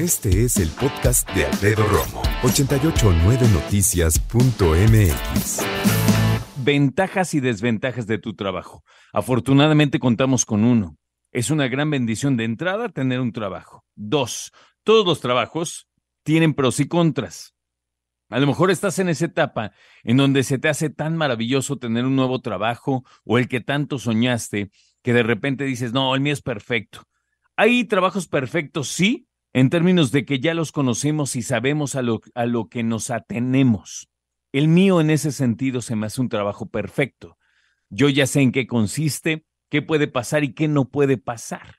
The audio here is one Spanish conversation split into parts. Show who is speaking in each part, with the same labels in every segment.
Speaker 1: Este es el podcast de Alfredo Romo, 889noticias.mx.
Speaker 2: Ventajas y desventajas de tu trabajo. Afortunadamente contamos con uno. Es una gran bendición de entrada tener un trabajo. Dos, todos los trabajos tienen pros y contras. A lo mejor estás en esa etapa en donde se te hace tan maravilloso tener un nuevo trabajo o el que tanto soñaste que de repente dices, no, el mío es perfecto. Hay trabajos perfectos, sí, en términos de que ya los conocemos y sabemos a lo, a lo que nos atenemos. El mío en ese sentido se me hace un trabajo perfecto. Yo ya sé en qué consiste, qué puede pasar y qué no puede pasar.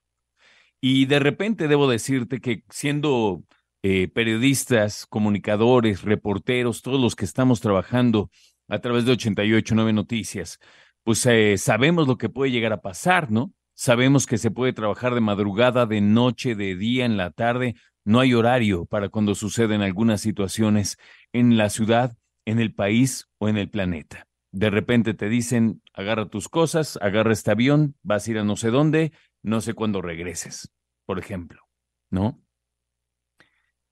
Speaker 2: Y de repente debo decirte que siendo eh, periodistas, comunicadores, reporteros, todos los que estamos trabajando a través de 889 Noticias, pues eh, sabemos lo que puede llegar a pasar, ¿no? Sabemos que se puede trabajar de madrugada, de noche, de día, en la tarde. No hay horario para cuando suceden algunas situaciones en la ciudad, en el país o en el planeta. De repente te dicen, agarra tus cosas, agarra este avión, vas a ir a no sé dónde, no sé cuándo regreses, por ejemplo, ¿no?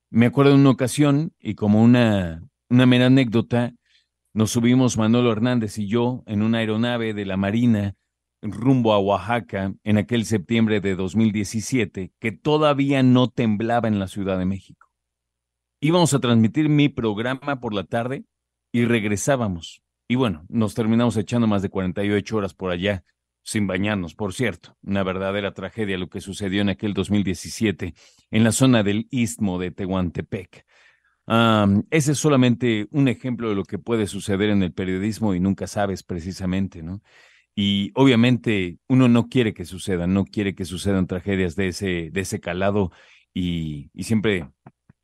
Speaker 2: Me acuerdo de una ocasión, y como una, una mera anécdota, nos subimos Manolo Hernández y yo en una aeronave de la Marina rumbo a Oaxaca en aquel septiembre de 2017, que todavía no temblaba en la Ciudad de México. Íbamos a transmitir mi programa por la tarde y regresábamos. Y bueno, nos terminamos echando más de 48 horas por allá, sin bañarnos, por cierto. Una verdadera tragedia lo que sucedió en aquel 2017 en la zona del istmo de Tehuantepec. ese es solamente un ejemplo de lo que puede suceder en el periodismo y nunca sabes precisamente, ¿no? Y obviamente uno no quiere que sucedan, no quiere que sucedan tragedias de ese, de ese calado y, siempre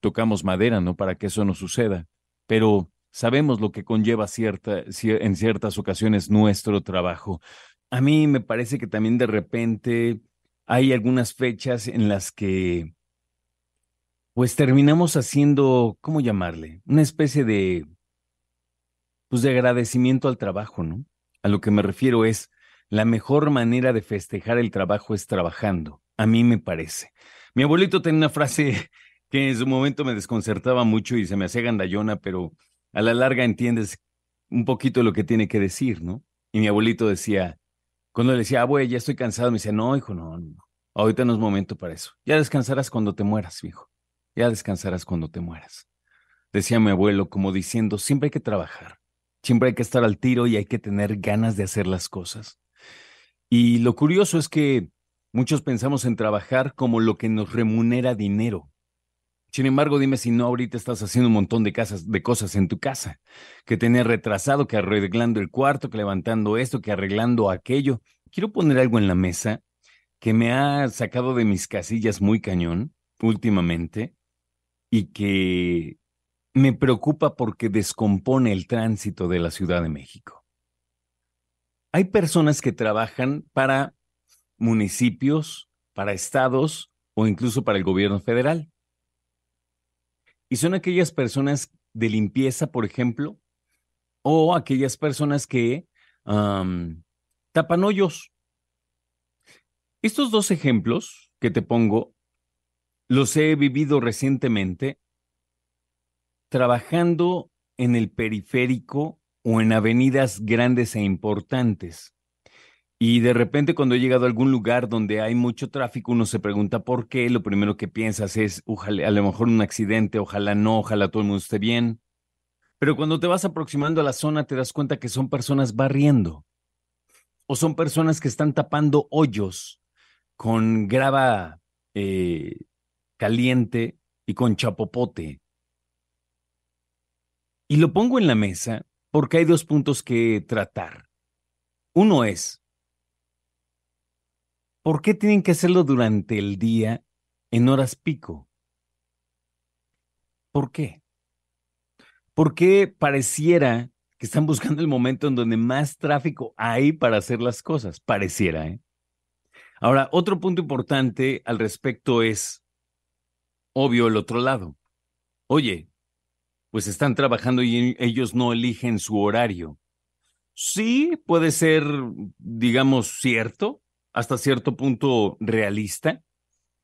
Speaker 2: tocamos madera, ¿no? Para que eso no suceda. Pero sabemos lo que conlleva cierta, en ciertas ocasiones nuestro trabajo. A mí me parece que también de repente hay algunas fechas en las que pues terminamos haciendo, ¿cómo llamarle? Una especie de, pues de agradecimiento al trabajo, ¿no? A lo que me refiero es, la mejor manera de festejar el trabajo es trabajando, a mí me parece. Mi abuelito tenía una frase que en su momento me desconcertaba mucho y se me hacía gandallona, pero a la larga entiendes un poquito lo que tiene que decir, ¿no? Y mi abuelito decía, cuando le decía, abuelo, ya estoy cansado, me decía, no, hijo, no, no, ahorita no es momento para eso. Ya descansarás cuando te mueras, hijo ya descansarás cuando te mueras. Decía mi abuelo como diciendo, siempre hay que trabajar, siempre hay que estar al tiro y hay que tener ganas de hacer las cosas. Y lo curioso es que muchos pensamos en trabajar como lo que nos remunera dinero. Sin embargo, dime si no ahorita estás haciendo un montón de, casas, de cosas en tu casa, que tener retrasado, que arreglando el cuarto, que levantando esto, que arreglando aquello. Quiero poner algo en la mesa que me ha sacado de mis casillas muy cañón últimamente y que me preocupa porque descompone el tránsito de la Ciudad de México. Hay personas que trabajan para municipios, para estados o incluso para el gobierno federal. Y son aquellas personas de limpieza, por ejemplo, o aquellas personas que tapan hoyos. Estos dos ejemplos que te pongo los he vivido recientemente trabajando en el periférico o en avenidas grandes e importantes. Y de repente cuando he llegado a algún lugar donde hay mucho tráfico, uno se pregunta por qué. Lo primero que piensas es, ojalá, a lo mejor un accidente, ojalá no, ojalá todo el mundo esté bien. Pero cuando te vas aproximando a la zona te das cuenta que son personas barriendo o son personas que están tapando hoyos con grava eh, caliente y con chapopote. Y lo pongo en la mesa porque hay dos puntos que tratar. Uno es, ¿por qué tienen que hacerlo durante el día en horas pico? ¿Por qué? ¿Por qué pareciera que están buscando el momento en donde más tráfico hay para hacer las cosas? Pareciera, ¿eh? Ahora, otro punto importante al respecto es, obvio el otro lado. Oye, pues están trabajando y ellos no eligen su horario. Sí, puede ser, digamos, cierto, hasta cierto punto realista.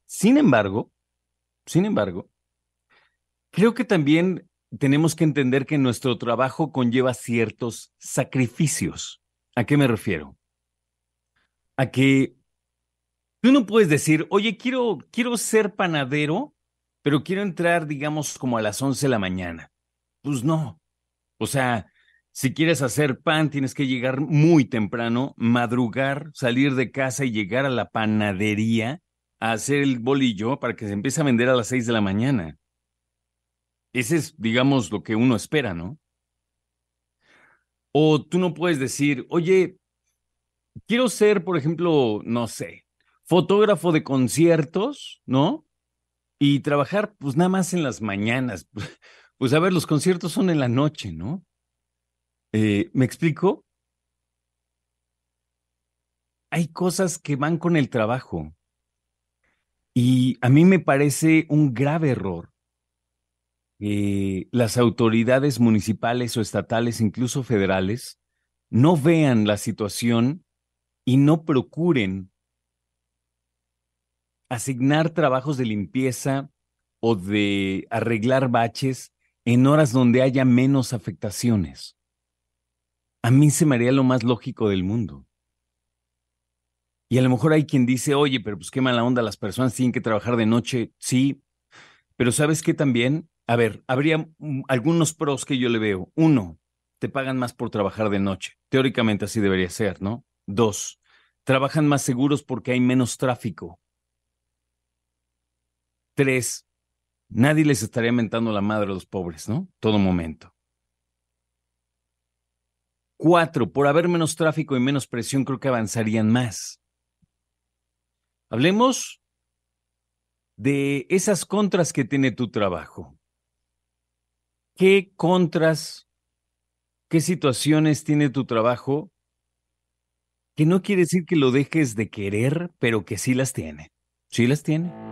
Speaker 2: Sin embargo, sin embargo, Creo que también tenemos que entender que nuestro trabajo conlleva ciertos sacrificios. ¿A qué me refiero? A que tú no puedes decir, oye, quiero, quiero ser panadero, pero quiero entrar, digamos, como a las 11 de la mañana. Pues no. O sea, si quieres hacer pan, tienes que llegar muy temprano, madrugar, salir de casa y llegar a la panadería a hacer el bolillo para que se empiece a vender a las 6 de la mañana. Ese es, digamos, lo que uno espera, ¿no? O tú no puedes decir, oye, quiero ser, por ejemplo, no sé, fotógrafo de conciertos, ¿no? Y trabajar, pues nada más en las mañanas. Pues a ver, los conciertos son en la noche, ¿no? Eh, ¿Me explico? Hay cosas que van con el trabajo. Y a mí me parece un grave error que las autoridades municipales o estatales, incluso federales, no vean la situación y no procuren asignar trabajos de limpieza o de arreglar baches en horas donde haya menos afectaciones. A mí se me haría lo más lógico del mundo. Y a lo mejor hay quien dice, oye, pero pues qué mala onda, las personas tienen que trabajar de noche. Sí, pero ¿sabes qué también? A ver, habría algunos pros que yo le veo. Uno, te pagan más por trabajar de noche. Teóricamente así debería ser, ¿no? Dos, trabajan más seguros porque hay menos tráfico. Tres, nadie les estaría mentando la madre a los pobres, ¿no? Todo momento. Cuatro, por haber menos tráfico y menos presión, creo que avanzarían más. Hablemos de esas contras que tiene tu trabajo. ¿Qué contras, qué situaciones tiene tu trabajo que no quiere decir que lo dejes de querer, pero que sí las tiene? Sí las tiene.